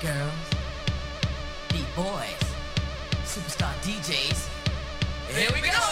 girls, beat boys, superstar DJs. Here we go!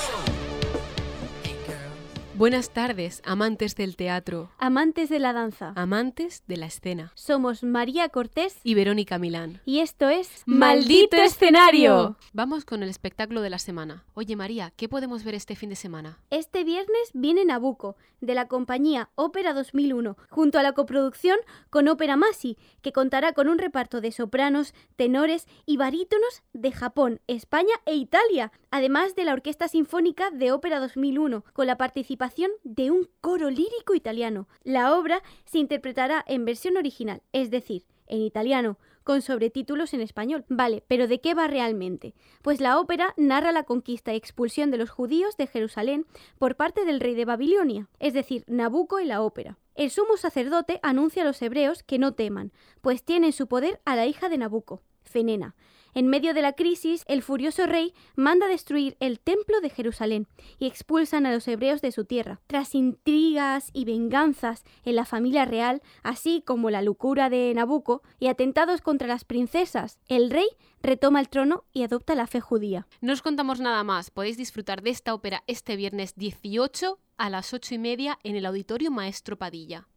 Buenas tardes, amantes del teatro, Amantes de la danza. amantes de la escena. Somos María Cortés Y Verónica Milán. y esto es ¡Maldito escenario! Vamos con el espectáculo de la semana. Oye María, ¿qué podemos ver este fin de semana? Este viernes viene Nabucco, de la compañía Ópera 2001, junto a la coproducción con Ópera Masi, que contará con un reparto de sopranos, tenores y barítonos de Japón, España e Italia, además de la Orquesta Sinfónica de Ópera 2001, con la participación de un coro lírico italiano. La obra se interpretará en versión original, es decir, en italiano, con sobretítulos en español. Vale, pero ¿de qué va realmente? Pues la ópera narra la conquista y expulsión de los judíos de Jerusalén por parte del rey de Babilonia, es decir, Nabucco y la ópera. El sumo sacerdote anuncia a los hebreos que no teman, pues tiene en su poder a la hija de Nabucco, Fenena. En medio de la crisis, el furioso rey manda destruir el templo de Jerusalén y expulsan a los hebreos de su tierra. Tras intrigas y venganzas en la familia real, así como la locura de Nabucco y atentados contra las princesas, el rey retoma el trono y adopta la fe judía. No os contamos nada más, podéis disfrutar de esta ópera este viernes 18 a las 8 y media en el Auditorio Maestro Padilla.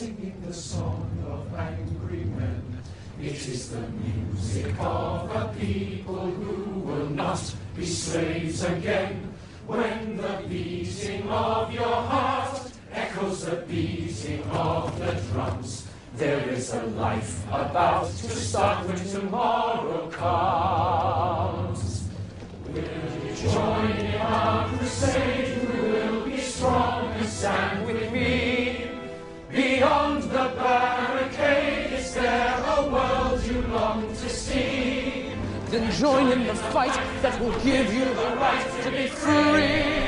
Singing the song of angry men? It is the music of a people who will not be slaves again. When the beating of your heart echoes the beating of the drums, there is a life about to start when tomorrow comes. You join in our crusade? Who will be strong and stand with Then join in the fight that will give you the right to be free.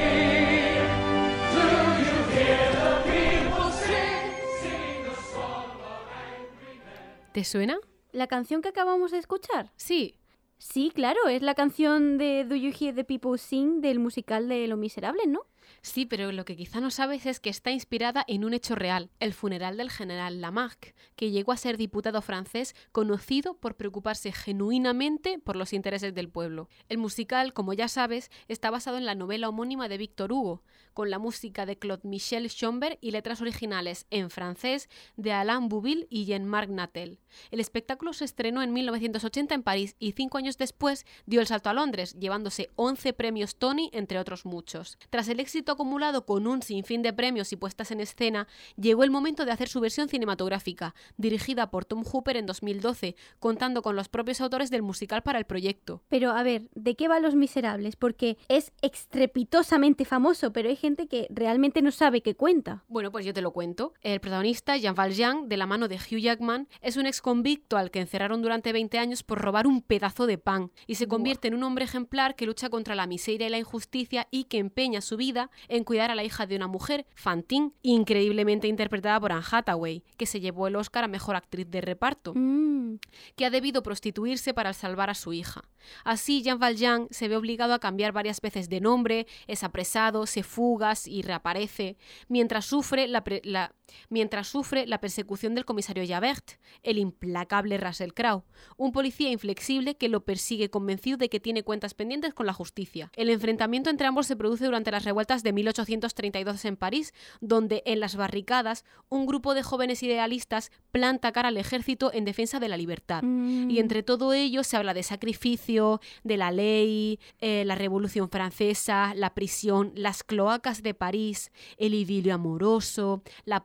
Do you hear the people sing, sing the song of angry men? ¿Te suena? ¿La canción que acabamos de escuchar? Sí. Sí, claro, es la canción de Do You Hear the People Sing del musical de Los Miserables, ¿no? Sí, pero lo que quizá no sabes es que está inspirada en un hecho real, el funeral del general Lamarck, que llegó a ser diputado francés conocido por preocuparse genuinamente por los intereses del pueblo. El musical, como ya sabes, está basado en la novela homónima de Victor Hugo, con la música de Claude Michel Schomberg y letras originales en francés de Alain Bouville y Jean-Marc Natel. El espectáculo se estrenó en 1980 en París y cinco años después dio el salto a Londres, llevándose 11 premios Tony, entre otros muchos. Tras el éxito acumulado con un sinfín de premios y puestas en escena, llegó el momento de hacer su versión cinematográfica, dirigida por Tom Hooper en 2012, contando con los propios autores del musical para el proyecto. Pero a ver, ¿de qué va Los Miserables? Porque es estrepitosamente famoso, pero hay gente que realmente no sabe qué cuenta. Bueno, pues yo te lo cuento. El protagonista, Jean Valjean, de la mano de Hugh Jackman, es un ex convicto al que encerraron durante 20 años por robar un pedazo de pan y se convierte en un hombre ejemplar que lucha contra la miseria y la injusticia y que empeña su vida en cuidar a la hija de una mujer, Fantine, increíblemente interpretada por Anne Hathaway, que se llevó el Oscar a Mejor Actriz de Reparto, Mm, que ha debido prostituirse para salvar a su hija. Así, Jean Valjean se ve obligado a cambiar varias veces de nombre, es apresado, se fugas y reaparece, mientras sufre la, pre- la- mientras sufre la persecución del comisario Javert, el implacable Russell Crowe, un policía inflexible que lo persigue convencido de que tiene cuentas pendientes con la justicia. El enfrentamiento entre ambos se produce durante las revueltas de 1832 en París, donde en las barricadas un grupo de jóvenes idealistas planta cara al ejército en defensa de la libertad. mm. Y entre todo ello se habla de sacrificio, de la ley, eh, la Revolución Francesa, la prisión, las cloacas de París, el idilio amoroso, la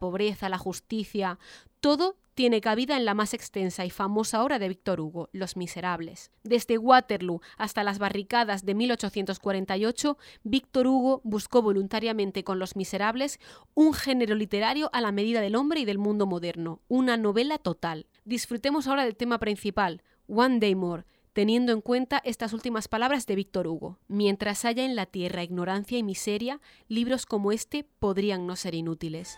la justicia. Todo tiene cabida en la más extensa y famosa obra de Víctor Hugo, Los Miserables. Desde Waterloo hasta las barricadas de 1848, Víctor Hugo buscó voluntariamente con Los Miserables un género literario a la medida del hombre y del mundo moderno, una novela total. Disfrutemos ahora del tema principal, One Day More, teniendo en cuenta estas últimas palabras de Víctor Hugo. Mientras haya en la tierra ignorancia y miseria, libros como este podrían no ser inútiles.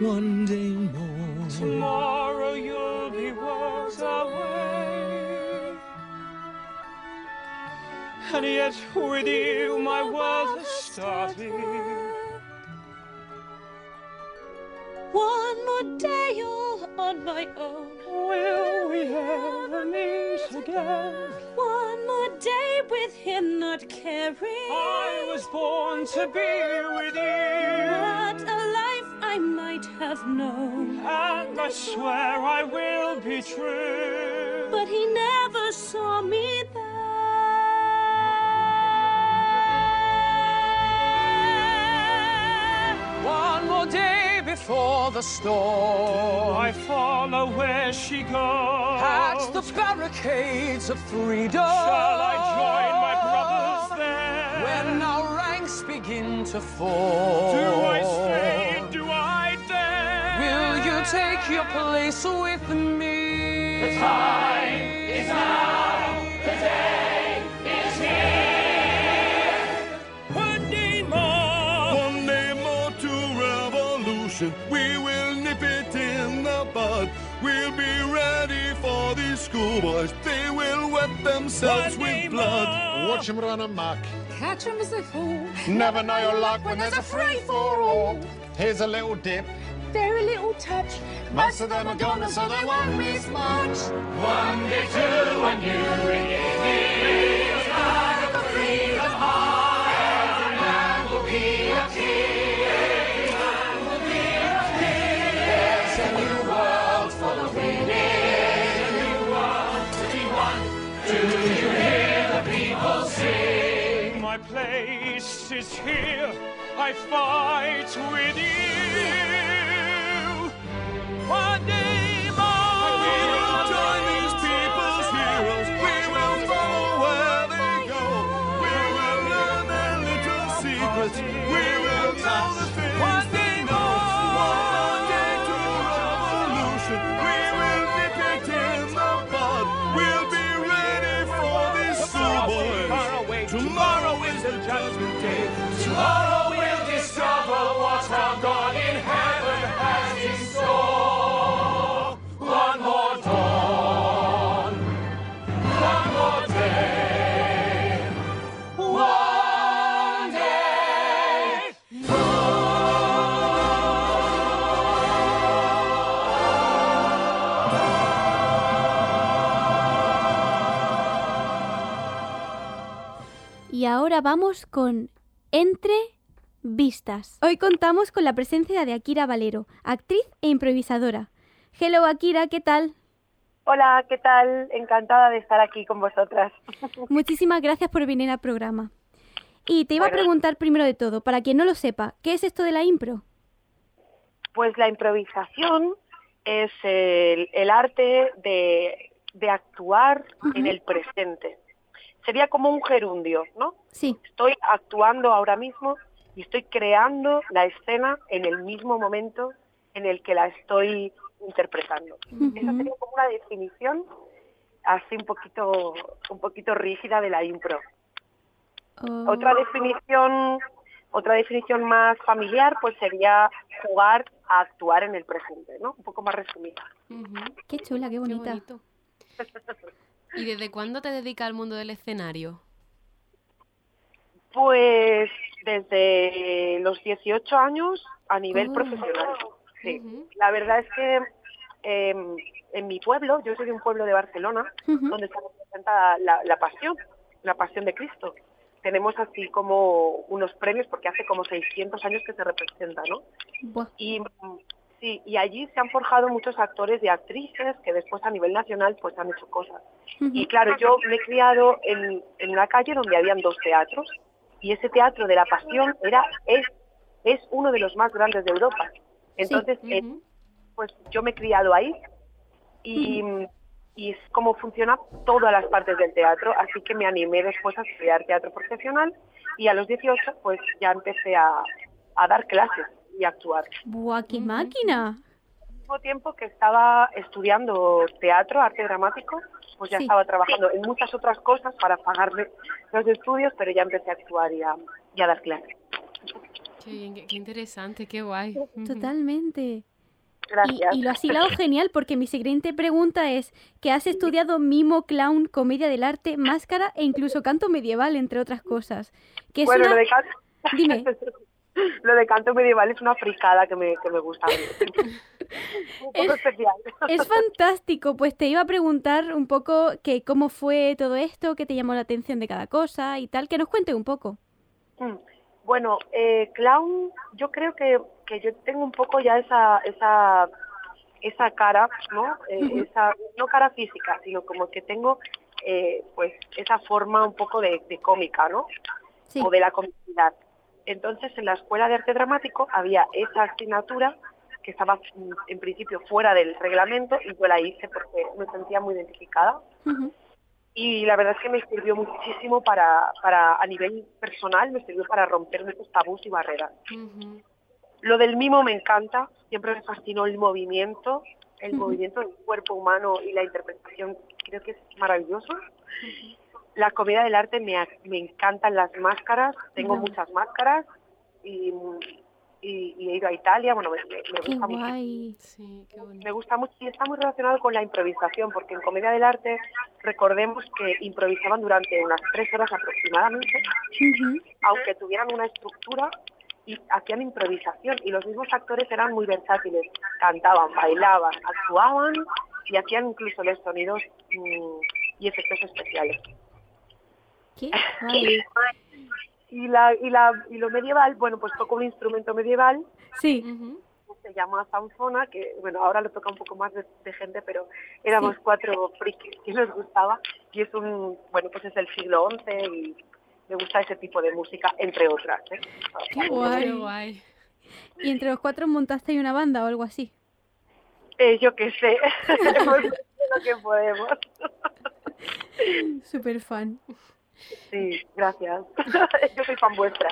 One day more. Tomorrow you'll be worlds away. And yet with you my world has started. One more day all on my own. Will we ever meet again? One more day with him not caring. I was born to be with you. What a life I might have known. And I swear I will be true. But he never saw me there. One more day before the storm. I follow where she goes. At the barricades of freedom. Shall I join my brothers there? When our ranks begin to fall. do I stay? Do take your place with me? The time is now. The day is here. One day more. One day more to revolution. We will nip it in the bud. We'll be ready for these schoolboys. They will wet themselves One with blood. more. Watch them run amok. Catch him as they fall. Never know your luck when there's a free for all. Here's a little dip. Very little touch. Most of them are gone, so they won't miss much. One day two, and you regain the sky of freedom high. Every man will be a king. Man will be a king. It's a new world for the winning. A new world to be won. Do you hear the people sing? My place is here. I fight with you. One day ahora vamos con Entre Vistas. Hoy contamos con la presencia de Akira Valero, actriz e improvisadora. Hello Akira, ¿qué tal? Hola, ¿qué tal? Encantada de estar aquí con vosotras. Muchísimas gracias por venir al programa. Y te iba a preguntar primero de todo, para quien no lo sepa, ¿qué es esto de la impro? Pues la improvisación es el, el arte de, de actuar en el presente. Sería como un gerundio, ¿no? Sí. Estoy actuando ahora mismo y estoy creando la escena en el mismo momento en el que la estoy interpretando. Esa sería como una definición así un poquito, un poquito rígida de la impro. Oh, Otra definición, otra definición más familiar, pues sería jugar a actuar en el presente, ¿no? Un poco más resumida. Qué chula, qué bonita. bonito. ¿Y desde cuándo te dedicas al mundo del escenario? Pues desde los 18 años a nivel Oh. profesional. Sí. La verdad es que em, en mi pueblo, yo soy de un pueblo de Barcelona, donde se representa la, la pasión, la pasión de Cristo. Tenemos así como unos premios, porque hace como 600 años que se representa, ¿no? Buah. Y sí, y allí se han forjado muchos actores y actrices que después a nivel nacional pues han hecho cosas. Y claro, yo me he criado en, en una calle donde habían dos teatros y ese teatro de la pasión era es es uno de los más grandes de Europa. Entonces, eh, pues yo me he criado ahí y, y es como funciona todas las partes del teatro, así que me animé después a estudiar teatro profesional y a los 18 pues ya empecé a, a dar clases y actuar. ¡Buah, qué máquina! Al mismo tiempo que estaba estudiando teatro, arte dramático, pues ya Sí. estaba trabajando en muchas otras cosas para pagarme los estudios, pero ya empecé a actuar y a, y a dar clases. Qué qué, interesante, qué guay. Totalmente. Y, Gracias. y lo has hilado genial porque mi siguiente pregunta es que has estudiado mimo, clown, comedia del arte, máscara e incluso canto medieval, entre otras cosas. Que es bueno, una... lo de canto... Dime. lo de canto medieval es una fricada que me, que me gusta. Un poco Es- especial. Es fantástico, pues te iba a preguntar un poco que cómo fue todo esto, qué te llamó la atención de cada cosa y tal, que nos cuente un poco. Mm. Bueno, eh, clown, yo creo que, que yo tengo un poco ya esa esa esa cara, ¿no? Eh, esa no cara física, sino como que tengo eh, pues esa forma un poco de, de cómica, ¿no? Sí. O de la comicidad. Entonces, en la escuela de arte dramático había esa asignatura que estaba mm, en principio fuera del reglamento y yo la hice porque me sentía muy identificada. Y la verdad es que me sirvió muchísimo para, para a nivel personal, me sirvió para romper muchos tabús y barreras. Lo del mimo me encanta, siempre me fascinó el movimiento, el movimiento del cuerpo humano y la interpretación, creo que es maravilloso. La comedia del arte me, encantan las máscaras, tengo muchas máscaras y, y- y he ido a Italia, bueno, me, me- gusta mucho. Sí. Me gusta mucho y está muy relacionado con la improvisación, porque en Comedia del Arte recordemos que improvisaban durante unas tres horas aproximadamente, aunque tuvieran una estructura y hacían improvisación y los mismos actores eran muy versátiles, cantaban, bailaban, actuaban y hacían incluso los sonidos mm, y efectos especiales. Qué. Y la y la y lo medieval, bueno, pues toco un instrumento medieval Sí. Se llama Sanfona, que bueno, ahora lo toca un poco más de, de gente, pero éramos Sí. cuatro frikis que nos gustaba y es un, bueno, pues es el siglo XI y me gusta ese tipo de música, entre otras. ¿eh? Qué guay. Guay. Y entre los cuatro montaste una banda o algo así. Eh, yo qué sé, lo que podemos. Súper fan. Sí, gracias. Yo soy fan vuestra.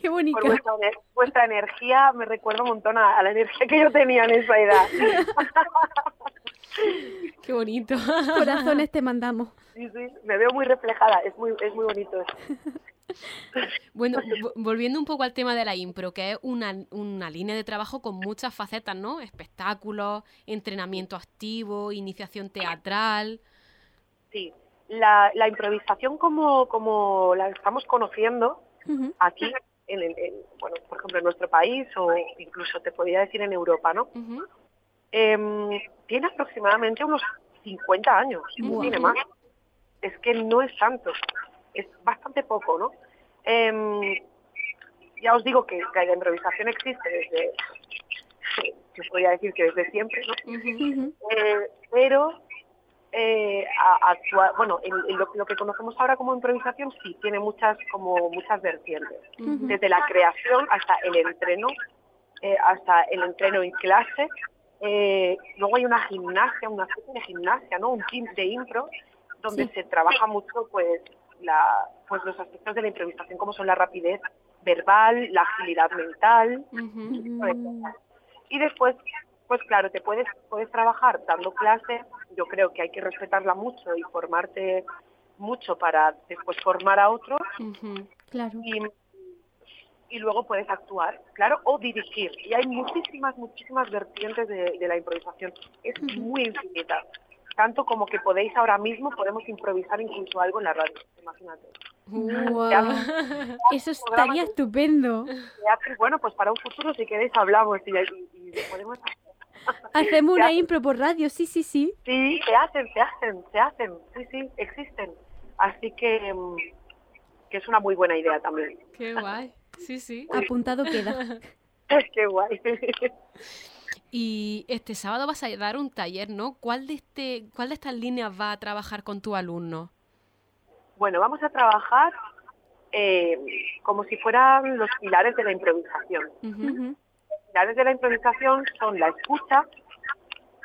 Qué bonita. Por vuestra, vuestra energía me recuerda un montón a, a la energía que yo tenía en esa edad. Qué bonito. Corazones te mandamos. Sí, sí, me veo muy reflejada, es muy, es muy bonito. Bueno, vo- volviendo un poco al tema de la impro, que es una, una línea de trabajo con muchas facetas, ¿no? Espectáculos, entrenamiento activo, iniciación teatral. Sí, la, la improvisación como, como la estamos conociendo aquí, en, bueno, por ejemplo, en nuestro país o incluso te podría decir en Europa, ¿no? Em, tiene aproximadamente unos 50 años, tiene más. Es que no es tanto, es bastante poco, ¿no? Em, ya os digo que, que la improvisación existe desde, yo podría decir que desde siempre. Eh, pero eh, a- actua- bueno, en, en lo, lo que conocemos ahora como improvisación sí tiene muchas como muchas vertientes, desde la creación hasta el entreno, eh, hasta el entreno en clase. eh, luego hay una gimnasia, una especie de gimnasia, ¿no? Un team de impro donde Sí. se trabaja mucho, pues, la, pues los aspectos de la improvisación como son la rapidez verbal, la agilidad mental. Y después, pues claro, te puedes, puedes trabajar dando clase, yo creo que hay que respetarla mucho y formarte mucho para después formar a otros. Claro. y, y luego puedes actuar, claro, o dirigir. Y hay muchísimas, muchísimas vertientes de, de la improvisación. Es muy infinita. Tanto como que podéis ahora mismo, podemos improvisar incluso algo en la radio, imagínate. Eso estaría estupendo. Bueno, pues para un futuro si queréis hablamos y, y- y podemos Hacemos una impro por radio, sí, sí, sí. Sí, se hacen, se hacen, se hacen, sí, sí, existen. Así que, mm, que es una muy buena idea también. Qué guay. Sí, sí. Apuntado queda. Qué guay. Y este sábado vas a dar un taller, ¿no? ¿Cuál de este, cuál de estas líneas va a trabajar con tu alumno? Bueno, vamos a trabajar eh, como si fueran los pilares de la improvisación. Ujú. Pilares de la improvisación son la escucha,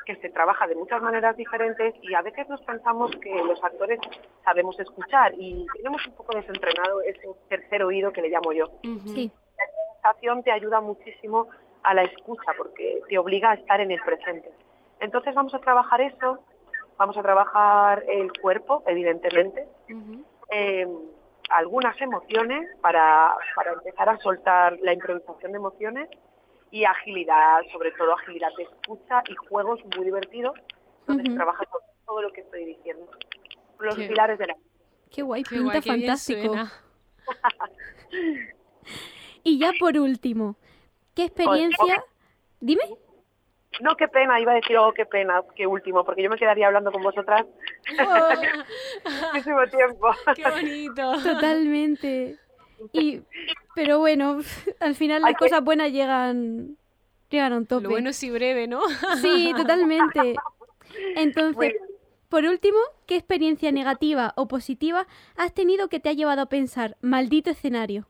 que se trabaja de muchas maneras diferentes y a veces nos pensamos que los actores sabemos escuchar y tenemos un poco desentrenado ese tercer oído que le llamo yo. Sí. La improvisación te ayuda muchísimo a la escucha porque te obliga a estar en el presente. Entonces vamos a trabajar eso, vamos a trabajar el cuerpo, evidentemente, eh, algunas emociones para, para empezar a soltar la improvisación de emociones y agilidad, sobre todo agilidad de escucha y juegos muy divertidos donde se trabaja todo, todo lo que estoy diciendo. Los Qué- pilares de la Qué guay, Qué pinta guay, qué bien fantástico. Y ya por último, ¿qué experiencia? Dime. No, qué pena, iba a decir, oh, qué pena, qué último, porque yo me quedaría hablando con vosotras muchísimo tiempo. Qué bonito. Totalmente. Y, pero bueno, al final las cosas buenas llegan, llegan a un tope. Lo bueno es y breve, ¿no? Sí, totalmente. Entonces, por último, ¿qué experiencia negativa o positiva has tenido que te ha llevado a pensar, maldito escenario?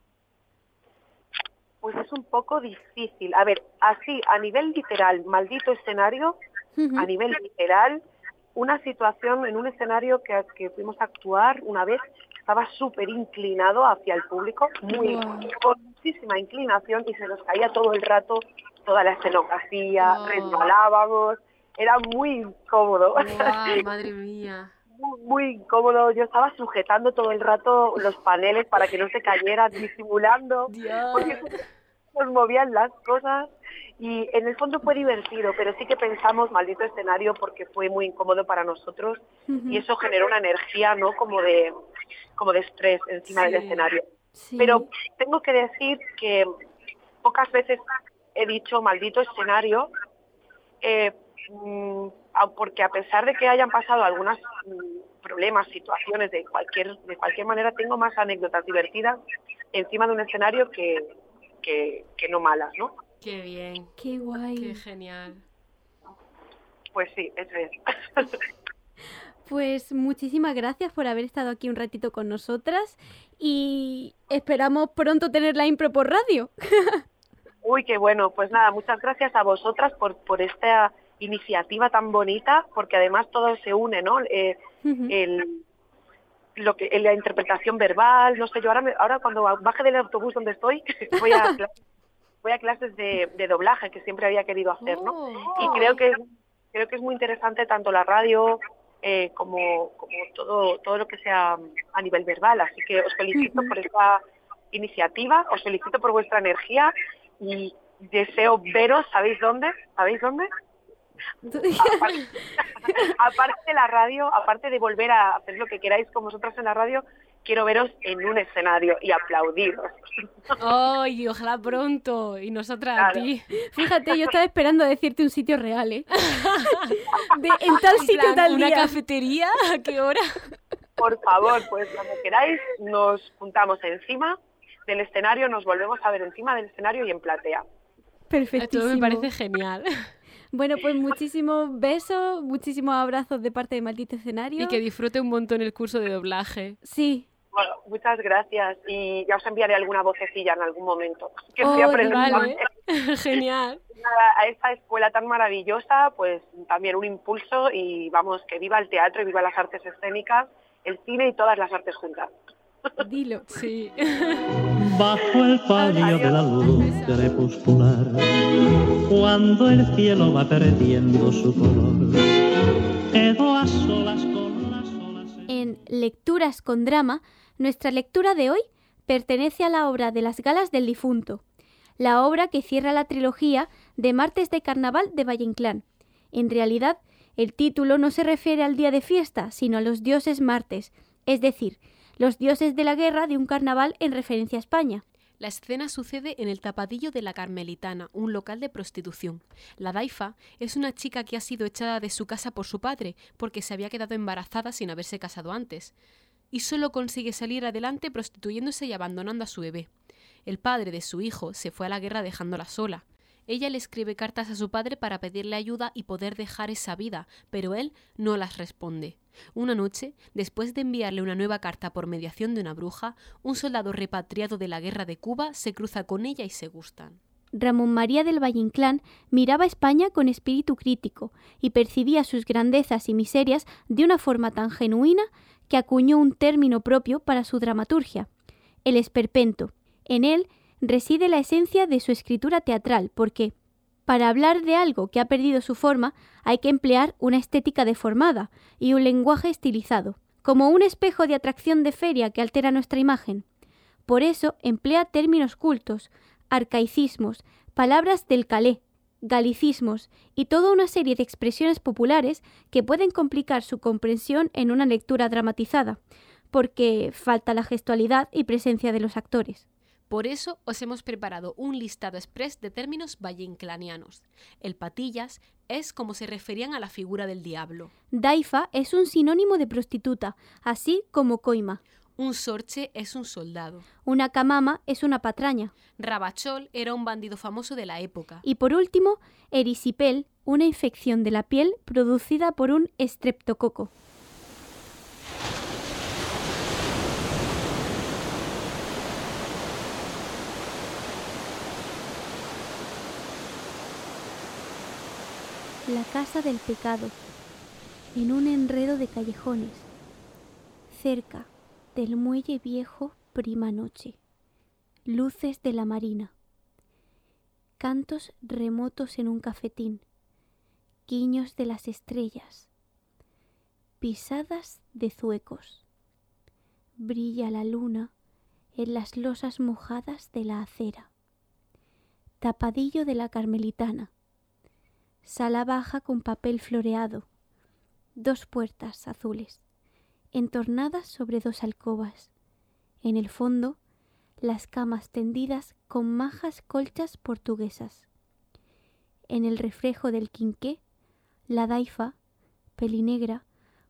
Pues es un poco difícil. A ver, así, a nivel literal, maldito escenario, a nivel literal, una situación en un escenario que, que fuimos a actuar una vez estaba súper inclinado hacia el público, muy con muchísima inclinación y se nos caía todo el rato toda la escenografía, resbalábamos, era muy incómodo. Guau, madre mía. muy, incómodo. Yo estaba sujetando todo el rato los paneles para que no se cayeran, disimulando, Dios. porque nos movían las cosas. Y en el fondo fue divertido, pero sí que pensamos, maldito escenario, porque fue muy incómodo para nosotros y eso generó una energía, ¿no? Como de, como de estrés encima del escenario. Sí. Pero tengo que decir que pocas veces he dicho maldito escenario, eh, mm, porque a pesar de que hayan pasado algunos problemas, situaciones de cualquier, de cualquier manera, tengo más anécdotas divertidas encima de un escenario que, que, que no malas, ¿no? Qué bien. Qué guay. Qué genial. Pues sí, eso es. Pues muchísimas gracias por haber estado aquí un ratito con nosotras y esperamos pronto tener la impro por radio. Uy, qué bueno. Pues nada, muchas gracias a vosotras por, por esta iniciativa tan bonita, porque además todo se une, ¿no? Eh, el, lo que, la interpretación verbal, no sé, yo ahora, me- ahora cuando baje del autobús donde estoy, voy a, voy a clases de, de doblaje que siempre había querido hacer, ¿no? Oh. Y creo que, creo que es muy interesante tanto la radio eh, como, como todo, todo lo que sea a nivel verbal. Así que os felicito por esta iniciativa, os felicito por vuestra energía y deseo veros, ¿sabéis dónde? ¿Sabéis dónde? aparte de la radio, aparte de volver a hacer lo que queráis con vosotras en la radio, quiero veros en un escenario y aplaudiros. Ay, ojalá pronto. Y nosotras a ti. Fíjate, yo estaba esperando a decirte un sitio real, ¿eh? De- en tal En sitio, plan, tal ¿Una día. cafetería? ¿A qué hora? Por favor, pues cuando queráis, nos juntamos encima del escenario, nos volvemos a ver encima del escenario y en platea. Perfectísimo. Todo me parece genial. Bueno, pues muchísimos besos, muchísimos abrazos de parte de Maldito Escenario. Y que disfrute un montón el curso de doblaje. Sí. Muchas gracias y ya os enviaré alguna vocecilla en algún momento. Que Oh, estoy aprendiendo Vale. Genial. a esta escuela tan maravillosa, pues también un impulso y vamos, que viva el teatro y viva las artes escénicas, el cine y todas las artes juntas. Dilo. Sí. Bajo el palio de la luz crepuscular, cuando el cielo va perdiendo su color, quedo a solas con las olas. En Lecturas con Drama, nuestra lectura de hoy pertenece a la obra de las galas del difunto, la obra que cierra la trilogía de Martes de Carnaval de Valle Inclán. En realidad, el título no se refiere al día de fiesta, sino a los dioses martes, es decir, los dioses de la guerra de un carnaval en referencia a España. La escena sucede en el tapadillo de la Carmelitana, un local de prostitución. La Daifa es una chica que ha sido echada de su casa por su padre porque se había quedado embarazada sin haberse casado antes. Y solo consigue salir adelante prostituyéndose y abandonando a su bebé. El padre de su hijo se fue a la guerra dejándola sola. Ella le escribe cartas a su padre para pedirle ayuda y poder dejar esa vida, pero él no las responde. Una noche, después de enviarle una nueva carta por mediación de una bruja, un soldado repatriado de la guerra de Cuba se cruza con ella y se gustan. Ramón María del Valle Inclán miraba a España con espíritu crítico y percibía sus grandezas y miserias de una forma tan genuina que acuñó un término propio para su dramaturgia, el esperpento. En él reside la esencia de su escritura teatral, porque para hablar de algo que ha perdido su forma hay que emplear una estética deformada y un lenguaje estilizado, como un espejo de atracción de feria que altera nuestra imagen. Por eso emplea términos cultos, arcaicismos, palabras del calé, galicismos y toda una serie de expresiones populares que pueden complicar su comprensión en una lectura dramatizada, porque falta la gestualidad y presencia de los actores. Por eso os hemos preparado un listado express de términos valleinclanianos. El patillas es como se referían a la figura del diablo. Daifa es un sinónimo de prostituta, así como coima. Un sorche es un soldado. Una camama es una patraña. Rabachol era un bandido famoso de la época. Y por último, erisipel, una infección de la piel producida por un estreptococo. La casa del pecado, en un enredo de callejones, cerca del muelle viejo prima noche, luces de la marina, cantos remotos en un cafetín, guiños de las estrellas, pisadas de zuecos. Brilla la luna en las losas mojadas de la acera. Tapadillo de la Carmelitana. Sala baja con papel floreado. Dos puertas azules, entornadas sobre dos alcobas. En el fondo, las camas tendidas con majas colchas portuguesas. En el reflejo del quinqué, la daifa, pelinegra,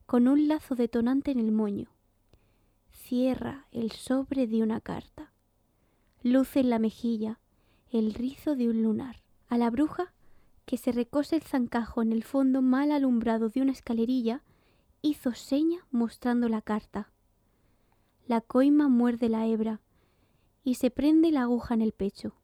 con un lazo detonante en el moño. Cierra el sobre de una carta. Luce en la mejilla el rizo de un lunar. A la bruja, que se recose el zancajo en el fondo mal alumbrado de una escalerilla, hizo seña mostrando la carta. La coima muerde la hebra y se prende la aguja en el pecho.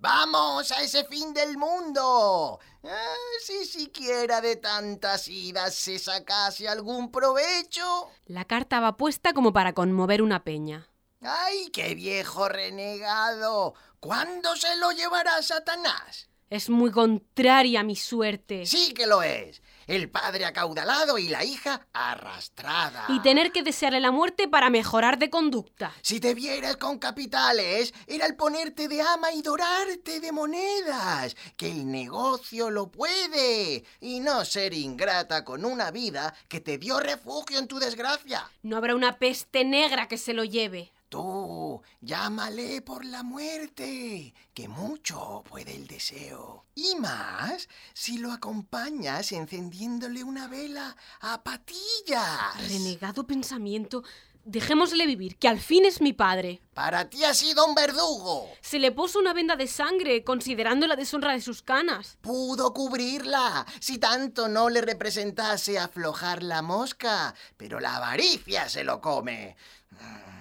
¡Vamos a ese fin del mundo! Ah, si siquiera de tantas idas se sacase algún provecho. La carta va puesta como para conmover una peña. ¡Ay, qué viejo renegado! ¿Cuándo se lo llevará Satanás? Es muy contraria a mi suerte. Sí que lo es. El padre acaudalado y la hija arrastrada. Y tener que desearle la muerte para mejorar de conducta. Si te vieras con capitales, era el ponerte de ama y dorarte de monedas. Que el negocio lo puede. Y no ser ingrata con una vida que te dio refugio en tu desgracia. No habrá una peste negra que se lo lleve. Tú, llámale por la muerte, que mucho puede el deseo. Y más si lo acompañas encendiéndole una vela a patillas. Renegado pensamiento. Dejémosle vivir, que al fin es mi padre. Para ti ha sido un verdugo. Se le puso una venda de sangre, considerando la deshonra de sus canas. Pudo cubrirla, si tanto no le representase aflojar la mosca, pero la avaricia se lo come. Mm.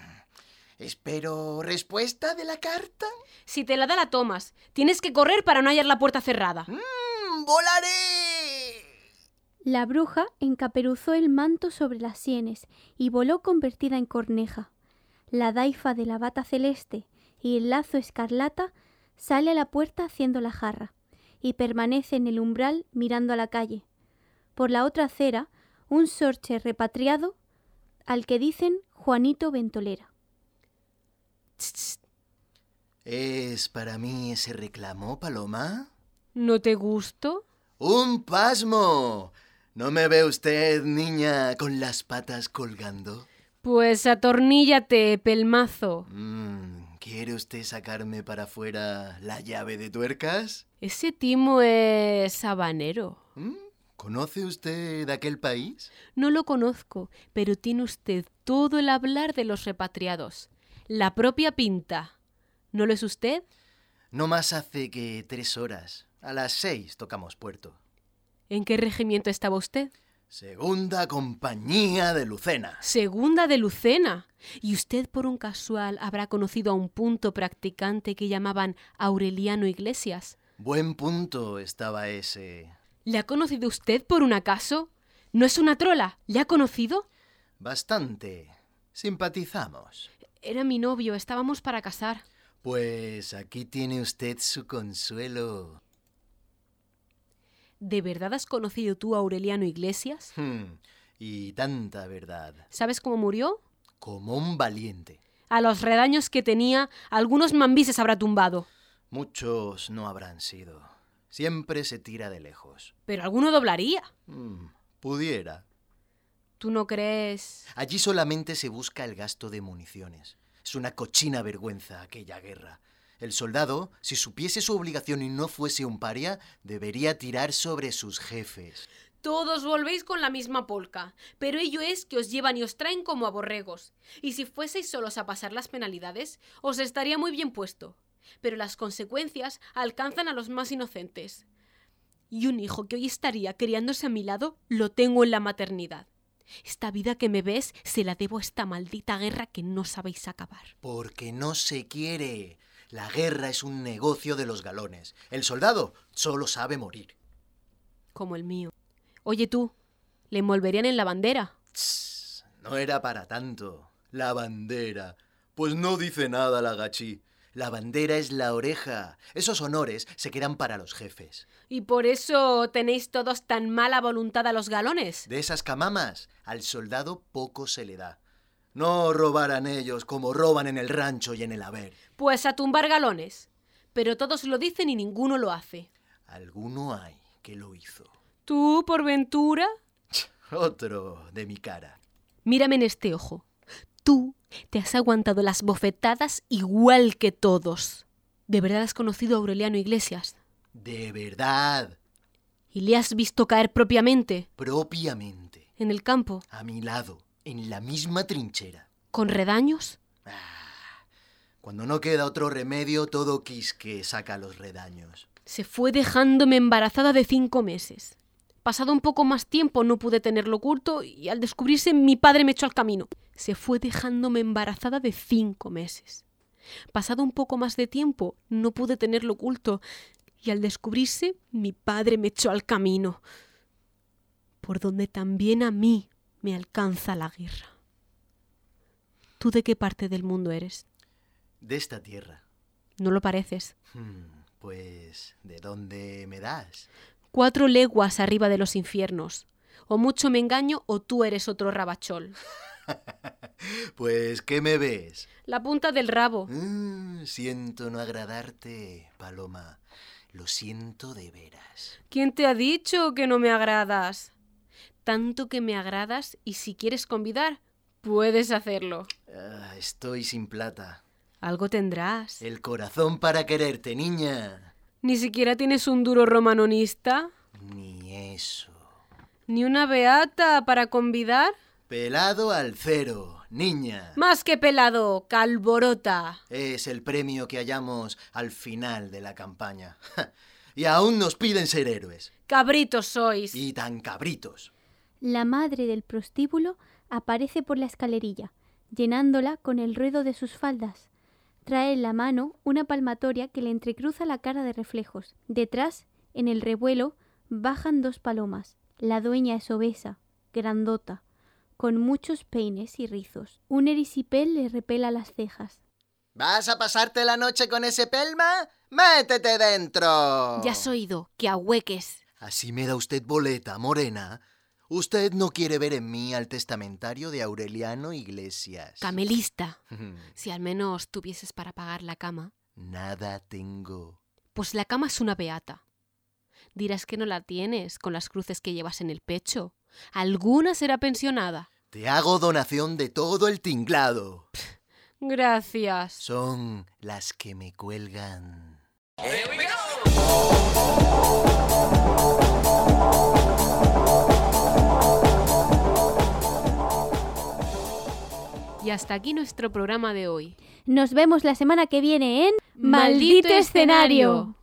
Espero respuesta de la carta. Si te la da, la tomas. Tienes que correr para no hallar la puerta cerrada. ¡Mmm! ¡Volaré! La bruja encaperuzó el manto sobre las sienes y voló convertida en corneja. La daifa de la bata celeste y el lazo escarlata sale a la puerta haciendo la jarra y permanece en el umbral mirando a la calle. Por la otra acera, un sorche repatriado al que dicen Juanito Ventolera. ¿Es para mí ese reclamo, Paloma? ¿No te gusto? ¡Un pasmo! ¿No me ve usted, niña, con las patas colgando? Pues atorníllate, pelmazo. Mm, ¿Quiere usted sacarme para afuera la llave de tuercas? Ese timo es habanero. ¿Mm? ¿Conoce usted aquel país? No lo conozco, pero tiene usted todo el hablar de los repatriados. La propia pinta. ¿No lo es usted? No más hace que tres horas. A las seis tocamos puerto. ¿En qué regimiento estaba usted? Segunda compañía de Lucena. Segunda de Lucena. ¿Y usted por un casual habrá conocido a un punto practicante que llamaban Aureliano Iglesias? Buen punto estaba ese. ¿Le ha conocido usted por un acaso? ¿No es una trola? ¿Le ha conocido? Bastante. Simpatizamos. Era mi novio, estábamos para casar. Pues aquí tiene usted su consuelo. ¿De verdad has conocido tú a Aureliano Iglesias? Hmm, y tanta verdad. ¿Sabes cómo murió? Como un valiente. A los redaños que tenía, algunos mambises habrá tumbado. Muchos no habrán sido. Siempre se tira de lejos. Pero alguno doblaría. Hmm, pudiera. ¿Tú no crees? Allí solamente se busca el gasto de municiones. Es una cochina vergüenza aquella guerra. El soldado, si supiese su obligación y no fuese un paria, debería tirar sobre sus jefes. Todos volvéis con la misma polca, pero ello es que os llevan y os traen como a borregos. Y si fueseis solos a pasar las penalidades, os estaría muy bien puesto. Pero las consecuencias alcanzan a los más inocentes. Y un hijo que hoy estaría criándose a mi lado, lo tengo en la maternidad. Esta vida que me ves se la debo a esta maldita guerra que no sabéis acabar. Porque no se quiere. La guerra es un negocio de los galones. El soldado solo sabe morir. Como el mío. Oye tú, ¿le envolverían en la bandera? Tss, no era para tanto. La bandera. Pues no dice nada la gachí. La bandera es la oreja. Esos honores se quedan para los jefes. ¿Y por eso tenéis todos tan mala voluntad a los galones? De esas camamas, al soldado poco se le da. No robarán ellos como roban en el rancho y en el haber. Pues a tumbar galones. Pero todos lo dicen y ninguno lo hace. Alguno hay que lo hizo. ¿Tú, por ventura? Otro de mi cara. Mírame en este ojo. Tú te has aguantado las bofetadas igual que todos. ¿De verdad has conocido a Aureliano Iglesias? De verdad. ¿Y le has visto caer propiamente? Propiamente. ¿En el campo? A mi lado, en la misma trinchera. ¿Con redaños? Cuando no queda otro remedio, todo quisque saca los redaños. Se fue dejándome embarazada de cinco meses. Pasado un poco más tiempo no pude tenerlo oculto y al descubrirse mi padre me echó al camino. Se fue dejándome embarazada de cinco meses. Pasado un poco más de tiempo no pude tenerlo oculto y al descubrirse mi padre me echó al camino. Por donde también a mí me alcanza la guerra. ¿Tú de qué parte del mundo eres? De esta tierra. No lo pareces. Hmm, pues, ¿de dónde me das? Cuatro leguas arriba de los infiernos. O mucho me engaño o tú eres otro rabachol. pues, ¿qué me ves? La punta del rabo. Mm, siento no agradarte, Paloma. Lo siento de veras. ¿Quién te ha dicho que no me agradas? Tanto que me agradas y si quieres convidar, puedes hacerlo. Ah, estoy sin plata. Algo tendrás. El corazón para quererte, niña. ¿Ni siquiera tienes un duro romanonista? Ni eso. ¿Ni una beata para convidar? Pelado al cero, niña. Más que pelado, calborota. Es el premio que hallamos al final de la campaña. y aún nos piden ser héroes. Cabritos sois. Y tan cabritos. La madre del prostíbulo aparece por la escalerilla, llenándola con el ruedo de sus faldas. Trae en la mano una palmatoria que le entrecruza la cara de reflejos. Detrás, en el revuelo, bajan dos palomas. La dueña es obesa, grandota, con muchos peines y rizos. Un erisipel le repela las cejas. ¿Vas a pasarte la noche con ese pelma? ¡Métete dentro! Ya has oído, que ahueques. Así me da usted boleta, morena. Usted no quiere ver en mí al testamentario de Aureliano Iglesias. Camelista. si al menos tuvieses para pagar la cama. Nada tengo. Pues la cama es una beata. Dirás que no la tienes con las cruces que llevas en el pecho. Alguna será pensionada. Te hago donación de todo el tinglado. Gracias. Son las que me cuelgan. Here we go. Y hasta aquí nuestro programa de hoy. Nos vemos la semana que viene en ¡Maldito escenario!